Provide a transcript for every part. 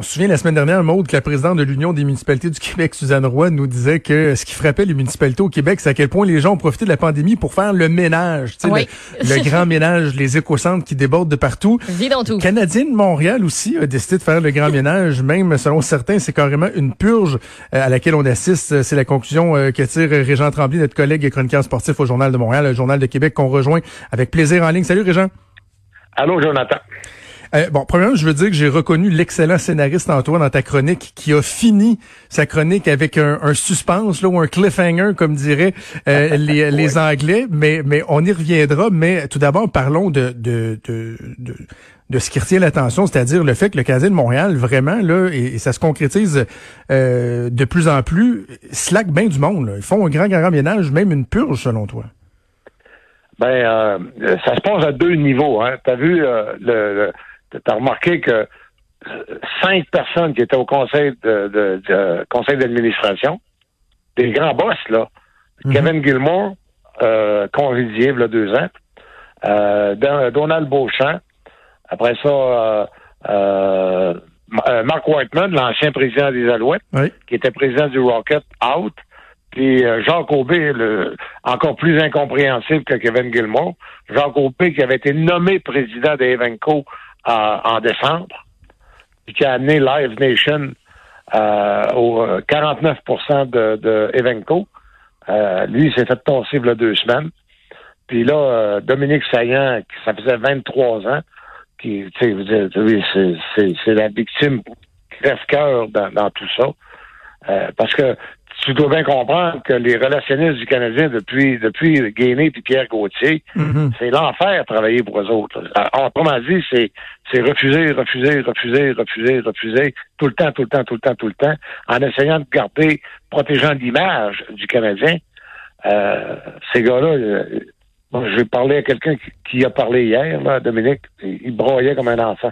On se souvient la semaine dernière, Maude, que la présidente de l'Union des municipalités du Québec, Suzanne Roy, nous disait que ce qui frappait les municipalités au Québec, c'est à quel point les gens ont profité de la pandémie pour faire le ménage. tu sais, Oui. Le, le grand ménage, les éco-centres qui débordent de partout. Vidons tout. Canadien de Montréal aussi a décidé de faire le grand ménage. Même selon certains, c'est carrément une purge euh, à laquelle on assiste. C'est la conclusion euh, que tire Régent Tremblay, notre collègue et chroniqueur sportif au Journal de Montréal, le Journal de Québec, qu'on rejoint avec plaisir en ligne. Salut Régent. Allô, Jonathan. Euh, bon, premièrement, je veux dire que j'ai reconnu l'excellent scénariste Antoine dans ta chronique qui a fini sa chronique avec un, un suspense là, ou un cliffhanger, comme diraient euh, les, les Anglais. Mais, mais on y reviendra. Mais tout d'abord, parlons de, de, de, de, de ce qui retient l'attention, c'est-à-dire le fait que le Canadien de Montréal, vraiment, là, et, et ça se concrétise euh, de plus en plus, slack bien du monde. Là. Ils font un grand, grand ménage, même une purge, selon toi. Ben, euh, ça se passe à deux niveaux. Hein. T'as vu euh, le, le t'as remarqué que euh, cinq personnes qui étaient au conseil de, de- de- conseil d'administration, des grands boss là, Mhm. Kevin Gilmore, euh, il y a deux ans, euh, Don- Donald Beauchamp, après ça euh, euh, euh, Mark Whiteman, l'ancien président des Alouettes, Oui. qui était président du Rocket, out. Puis euh, Jacques Aubé, le, encore plus incompréhensible que Kevin Gilmore, Jacques Aubé qui avait été nommé président de Evenco en décembre, puis qui a amené Live Nation euh, au euh, 49 de, de Evenco. Euh, lui, il s'est fait tasser il y a deux semaines. Puis là, euh, Dominique Saillant, qui ça faisait 23 ans, qui, c'est- la victime crève-cœur dans, dans tout ça. Euh, parce que tu dois bien comprendre que les relationnistes du Canadien depuis depuis Gainé puis Pierre Gauthier, Mhm. c'est l'enfer travailler pour eux autres. Euh, Autrement dit, c'est c'est refuser, refuser, refuser, refuser, refuser, tout le temps, tout le temps, tout le temps, tout le temps, en essayant de garder, protégeant l'image du Canadien. Euh, ces gars-là, euh, moi, j'ai parlé à quelqu'un qui, qui a parlé hier, là, Dominique, il broyait comme un enfant.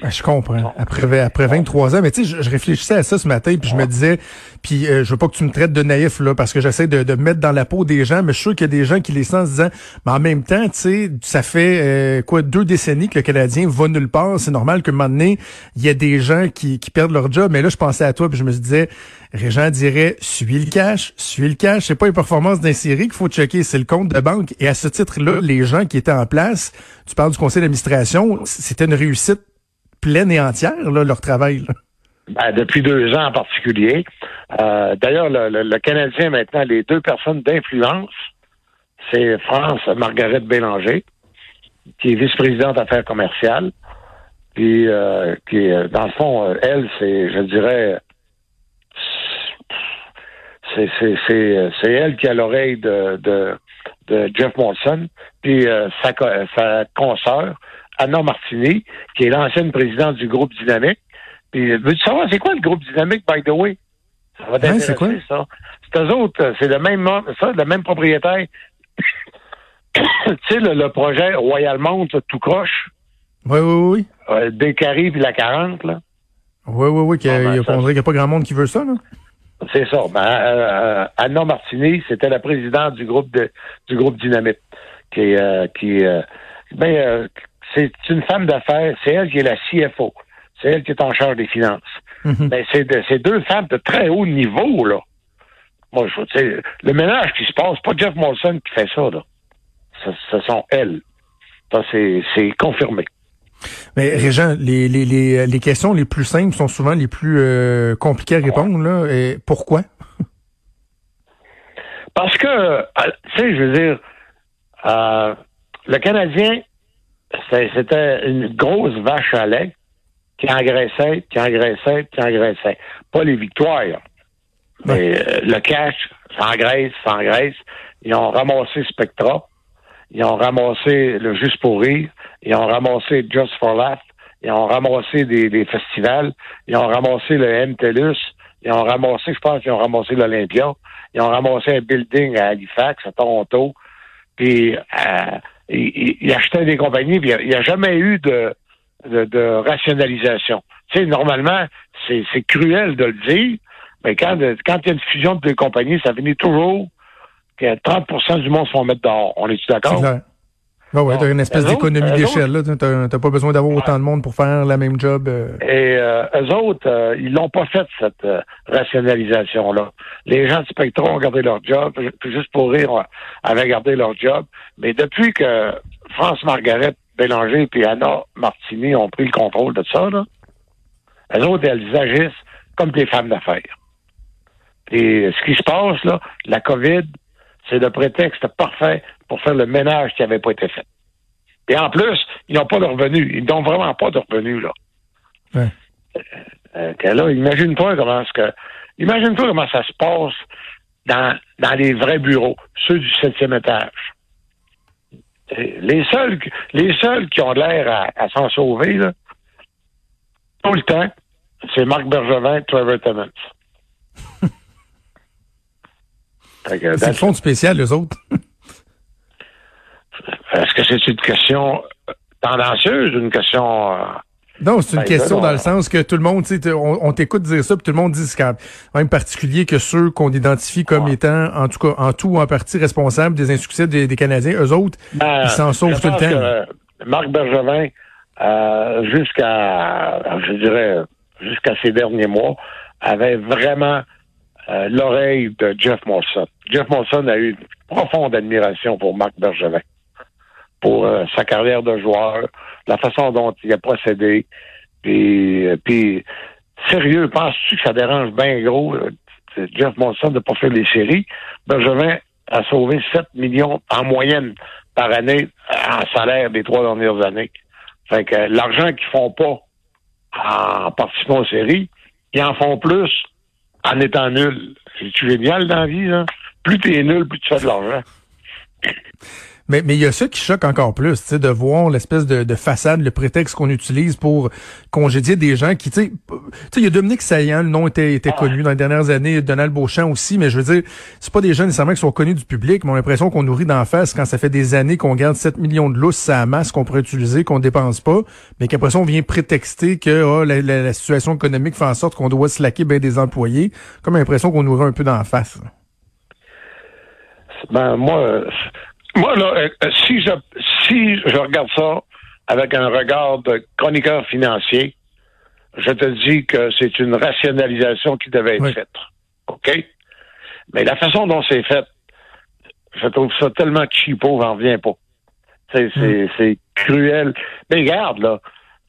Ben, je comprends. Après, après 23 ans, mais tu sais, je, je réfléchissais à ça ce matin, puis je me disais, puis euh, je veux pas que tu me traites de naïf là, parce que j'essaie de, de me mettre dans la peau des gens, mais je suis sûr qu'il y a des gens qui les sentent en se disant, mais en même temps, tu sais, ça fait euh, quoi deux décennies que le Canadien va nulle part. C'est normal qu'à un moment donné, il y a des gens qui, qui perdent leur job. Mais là, je pensais à toi, puis je me disais, Régent dirait, suis le cash, suis le cash. C'est pas les performances d'un série qu'il faut checker, c'est le compte de banque. Et à ce titre-là, les gens qui étaient en place, tu parles du conseil d'administration, c'était une réussite pleine et entière, leur travail. Ben, depuis deux ans en particulier. Euh, D'ailleurs, le, le- Canadien, maintenant, les deux personnes d'influence, c'est France Margaret Bélanger, qui est vice-présidente affaires commerciales, puis euh, qui, dans le fond, euh, elle, c'est, je dirais, c'est elle qui a l'oreille de, de Jeff Molson, puis sa sa consoeur Anna Martini, qui est l'ancienne présidente du groupe Dynamique. Puis veux-tu savoir c'est quoi le groupe Dynamique, by the way? Ça va Ouais, c'est quoi? ça. C'est eux autres, euh, c'est le même ça, le même propriétaire. tu sais, le, le projet Royal Mount, tout croche, Oui, oui, oui. euh, Descaries puis la 40, là. Oui, oui, oui. qu'il Ah, ben, il y a- ça- a pas grand monde qui veut ça, là. C'est ça. Ben, euh, euh, Anna Martini, c'était la présidente du groupe de, du groupe Dynamite, qui, euh, qui, euh, ben, c'est une femme d'affaires. C'est elle qui est la CFO. C'est elle qui est en charge des finances. Mhm. Ben, c'est de- c'est deux femmes de très haut niveau là. Moi, je, sais, le ménage qui se passe, pas Jeff Molson qui fait ça là. Ce, ce sont elles. Ça, c'est c'est confirmé. Mais Régent, les, les, les, les questions les plus simples sont souvent les plus euh, compliquées à répondre. Là. Et pourquoi? Parce que, euh, tu sais, je veux dire, euh, le Canadien, c'était une grosse vache à lait qui engraissait, qui engraissait, qui engraissait. Pas les victoires. Mais euh, le cash, ça engraisse, ça engraisse. Ils ont ramassé Spectra. Ils ont ramassé le Juste pour rire. Ils ont ramassé Just for Laugh. Ils ont ramassé des, des festivals. Ils ont ramassé le MTELUS. Ils ont ramassé, je pense qu'ils ont ramassé l'Olympia. Ils ont ramassé un building à Halifax, à Toronto. Puis euh, ils- ils achetaient des compagnies. Puis il n'y a, jamais eu de, de, de rationalisation. Tu sais, normalement, c'est c'est cruel de le dire, mais quand quand il y a une fusion de deux compagnies, ça finit toujours que 30% du monde se font mettre dehors. On est-tu d'accord? Ben ouais, t'as une espèce d'économie d'échelle. là. T'as t'as pas besoin d'avoir autant de monde pour faire la même job. euh. Et euh, eux autres, euh, ils l'ont pas fait, cette euh, rationalisation-là. Les gens de Spectrum ont gardé leur job, ju- juste pour rire, avaient gardé leur job. Mais depuis que France Margaret Bélanger et Anna Martini ont pris le contrôle de ça, là, eux autres, elles agissent comme des femmes d'affaires. Et ce qui se passe, là, la COVID, c'est le prétexte parfait pour faire le ménage qui n'avait pas été fait. Et en plus, ils n'ont pas de revenus. Ils n'ont vraiment pas de revenus, là. Ouais. Euh, que là, imagine-toi comment que. Imagine-toi comment ça se passe dans, dans les vrais bureaux, ceux du septième étage. Et Les seuls, qui- les seuls qui ont l'air à, à s'en sauver, là, tout le temps, c'est Marc Bergevin, Trevor Timmons. Fait que, C'est le fond spécial, eux autres. Est-ce que c'est une question tendancieuse ou une question. euh, Non, c'est une Ben, question dans le sens que tout le monde, on, on t'écoute dire ça, puis tout le monde dit c'est quand même particulier que ceux qu'on identifie comme Ouais. étant, en tout cas, en tout ou en partie responsables des insuccès des, des Canadiens, eux autres, Ben, ils s'en sauvent tout le temps. que, euh, Marc Bergevin, euh, jusqu'à, je dirais, jusqu'à ces derniers mois, avait vraiment euh, l'oreille de Jeff Molson. Jeff Molson a eu une profonde admiration pour Marc Bergevin, pour euh, sa carrière de joueur, la façon dont il a procédé. Puis, euh, puis sérieux, penses-tu que ça dérange bien gros euh, Jeff Molson de pas faire les séries? Bergevin a sauvé 7 millions en moyenne par année en salaire des trois dernières années. Fait que l'argent qu'ils font pas en participant aux séries, ils en font plus en étant nuls. C'est-tu génial dans la vie, là? Plus t'es nul, plus tu fais de l'argent. Mais mais il y a ça qui choque encore plus, tu sais, de voir l'espèce de, de façade, le prétexte qu'on utilise pour congédier des gens qui, tu sais, p- tu sais, il y a Dominique Saillant, le nom était, était connu dans les dernières années, Donald Beauchamp aussi, mais je veux dire, c'est pas des gens nécessairement qui sont connus du public, mais on a l'impression qu'on nourrit d'en face quand ça fait des années qu'on garde 7 millions de lousses à masse qu'on pourrait utiliser, qu'on dépense pas, mais qu'après ça, on vient prétexter que ah, la, la- la situation économique fait en sorte qu'on doit slacker bien des employés, comme l'impression qu'on nourrit un peu d'en face. Ben, moi, moi, là, euh, euh, si je, si je regarde ça avec un regard de chroniqueur financier, je te dis que c'est une rationalisation qui devait être Oui. faite. OK? Mais la façon dont c'est fait, je trouve ça tellement cheapo, j'en reviens pas. C'est, c'est, c'est cruel. Mais regarde, là,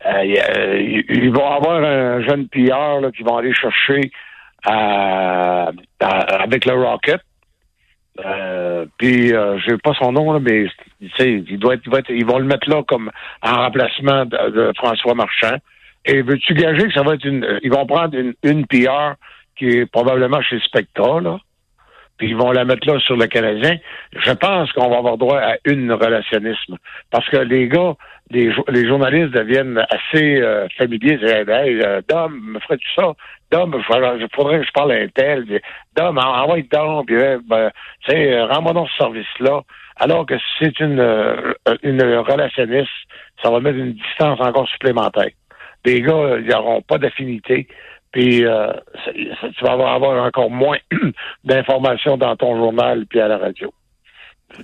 euh, y a- ils vont avoir un jeune pilleur là, qui vont aller chercher avec le Rocket. Euh, puis euh, je pas son nom là, mais ils vont le mettre là comme en remplacement de, de François Marchand. Et veux-tu gager que ça va être une, euh, ils vont prendre une, une PR qui est probablement chez Spectra là, puis ils vont la mettre là sur le Canadien. Je pense qu'on va avoir droit à une relationnisme parce que les gars, les, les journalistes deviennent assez euh, familiers. Hey, euh, Dom, me ferais-tu ça? Dom, il faudrait, faudrait que je parle à un tel. Dom, en- envoie Dom, puis, euh, ben, euh, rends-moi donc ce service-là. Alors que si c'est une, euh, une relationniste, ça va mettre une distance encore supplémentaire. Les gars, ils n'auront pas d'affinité. Puis euh, tu vas avoir encore moins d'informations dans ton journal puis à la radio.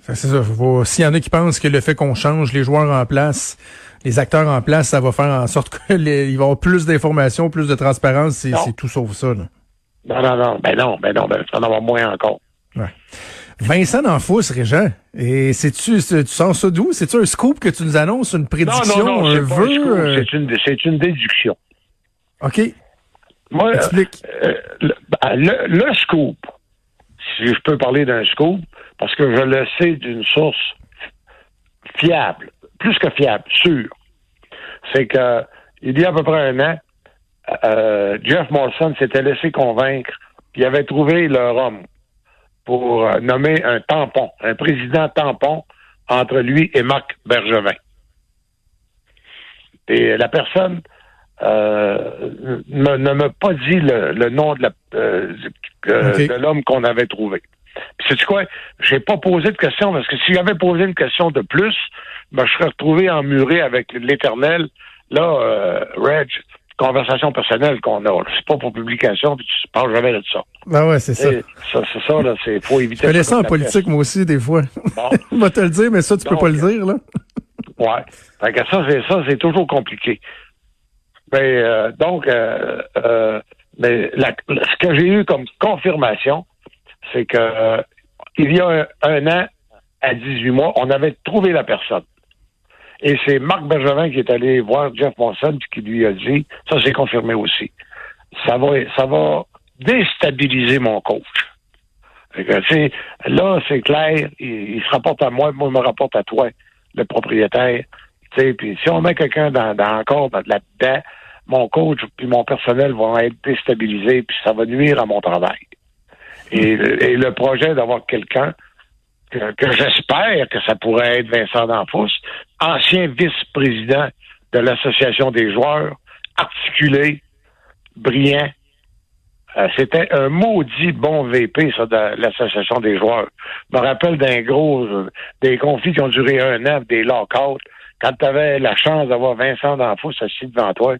C'est ça. S'il y en a qui pensent que le fait qu'on change les joueurs en place, les acteurs en place, ça va faire en sorte qu'il va y avoir plus d'informations, plus de transparence, c'est Non. tout sauf ça. Là. Non, non, non, ben non, ben non, ben vas en avoir moins encore. Vincent D'Anfous, Régent, et c'est-tu, c'est- tu sens ça d'où? C'est-tu un scoop que tu nous annonces, une Non, prédiction, non, non, pas un vœu? euh, c'est une, déduction. OK, Moi, euh, explique. euh, le, ben, le- le scoop, si je peux parler d'un scoop, parce que je le sais d'une source fiable, plus que fiable, sûre, c'est que il y a à peu près un an, euh, Jeff Molson s'était laissé convaincre qu'il avait trouvé leur homme pour euh, nommer un tampon, un président tampon entre lui et Marc Bergevin. Et la personne euh, ne, ne m'a pas dit le, le nom de la euh, euh, de l'homme qu'on avait trouvé. Sais-tu quoi? J'ai pas posé de question parce que si j'avais posé une question de plus, ben, je serais retrouvé emmuré avec l'éternel. Là, euh, Reg, conversation personnelle qu'on a. C'est pas pour publication, puis tu parles jamais de ça. Ben ouais, c'est ça. ça c'est ça, là. C'est, faut éviter. Je connais ça en politique, moi aussi, des fois. Bon. On va te le dire, mais ça, tu peux pas le dire, là. ouais. Fait que ça, c'est ça, c'est toujours compliqué. Mais euh, donc, euh, euh, mais ce que j'ai eu comme confirmation, c'est que il y a un, an à 18 mois, on avait trouvé la personne. Et c'est Marc Bergevin qui est allé voir Jeff Monson qui lui a dit, ça c'est confirmé aussi, ça va, ça va déstabiliser mon coach. Là, c'est clair, il, se rapporte à moi, moi, il me rapporte à toi, le propriétaire. Puis si on met quelqu'un dans, dans, encore là-dedans, mon coach puis mon personnel vont être déstabilisés, puis ça va nuire à mon travail. Et, le projet d'avoir quelqu'un que, j'espère que ça pourrait être Vincent D'Anfous, ancien vice-président de l'Association des joueurs, articulé, brillant. Euh, c'était un maudit bon VP, ça, de l'Association des joueurs. Je me rappelle d'un gros, des conflits qui ont duré un an, des lockouts. Quand tu avais la chance d'avoir Vincent D'Anfous assis devant toi,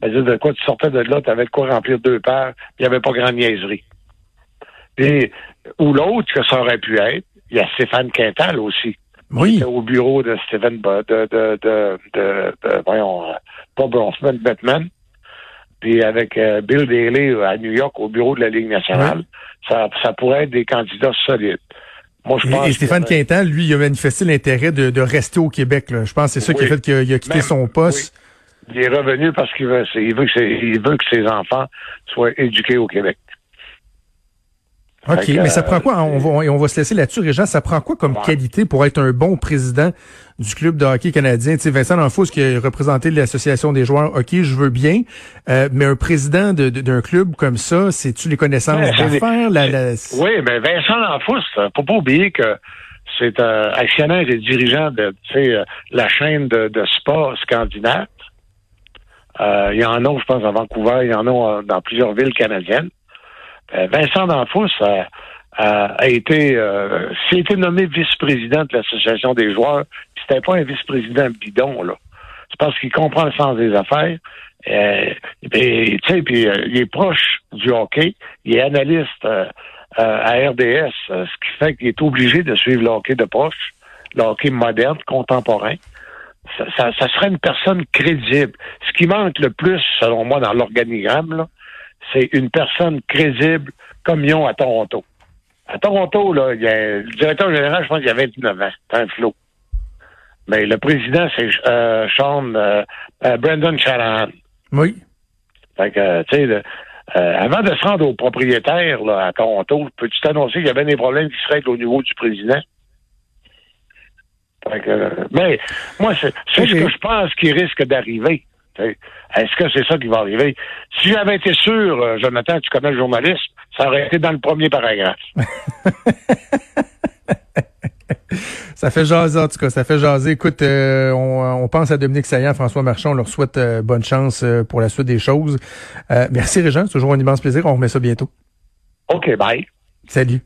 ben, de quoi tu sortais de là, tu avais de quoi remplir deux paires, il n'y avait pas grand niaiserie. Puis, ou l'autre que ça aurait pu être, il y a Stéphane Quintal aussi. Oui. au bureau de Stephen de, de, de, de, voyons, euh, pas Bronfman, Batman. Puis avec euh, Bill Daly à New York au bureau de la Ligue nationale, ça, ça pourrait être des candidats solides. Moi, je pense et, Stéphane Quintal, lui, il a manifesté l'intérêt de, de, rester au Québec. Là. Je pense que c'est ça qui a fait qu'il a, quitté son poste. Il est revenu parce qu'il veut, il veut, que il veut que ses enfants soient éduqués au Québec. OK, mais ça prend quoi? On va, on va se laisser là-dessus, Régent. Ça prend quoi comme qualité pour être un bon président du club de hockey canadien? Tu sais, Vincent D'Anfous, qui a représenté l'Association des joueurs, OK, je veux bien, euh, mais un président d'un club comme ça, c'est-tu les connaissances d'affaires? La, Oui, mais Vincent D'Anfous, faut pas oublier que c'est un actionnaire et dirigeant de euh, la chaîne de, de spa scandinave. Euh, il y en a, je pense, à Vancouver, il y en a dans plusieurs villes canadiennes. Euh, Vincent D'Anfous a, a, été, euh, a été nommé vice-président de l'Association des joueurs, c'était pas un vice-président bidon, là. C'est parce qu'il comprend le sens des affaires. Euh, et, euh, il est proche du hockey. Il est analyste à RDS, ce qui fait qu'il est obligé de suivre le hockey de proche, le hockey moderne, contemporain. Ça, ça, ça, serait une personne crédible. Ce qui manque le plus, selon moi, dans l'organigramme, c'est une personne crédible comme ils ont à Toronto. À Toronto, là, il y a, le directeur général, je pense qu'il y a 29 ans. C'est un flot. Mais le président, c'est euh, Sean euh, euh, Brandon Shanahan. Oui. Fait que, tu sais, avant de se rendre au propriétaire là, à Toronto, peux-tu t'annoncer qu'il y avait des problèmes qui seraient au niveau du président? Que, mais moi, c'est ce que je pense qui risque d'arriver. Est-ce que c'est ça qui va arriver? Si j'avais été sûr, euh, Jonathan, tu connais le journalisme, ça aurait été dans le premier paragraphe. ça fait jaser, en tout cas. Ça fait jaser. Écoute, euh, on, pense à Dominique Saillant, François Marchand. On leur souhaite euh, bonne chance pour la suite des choses. merci, Régent. C'est toujours un immense plaisir. On remet ça bientôt. OK, bye. Salut.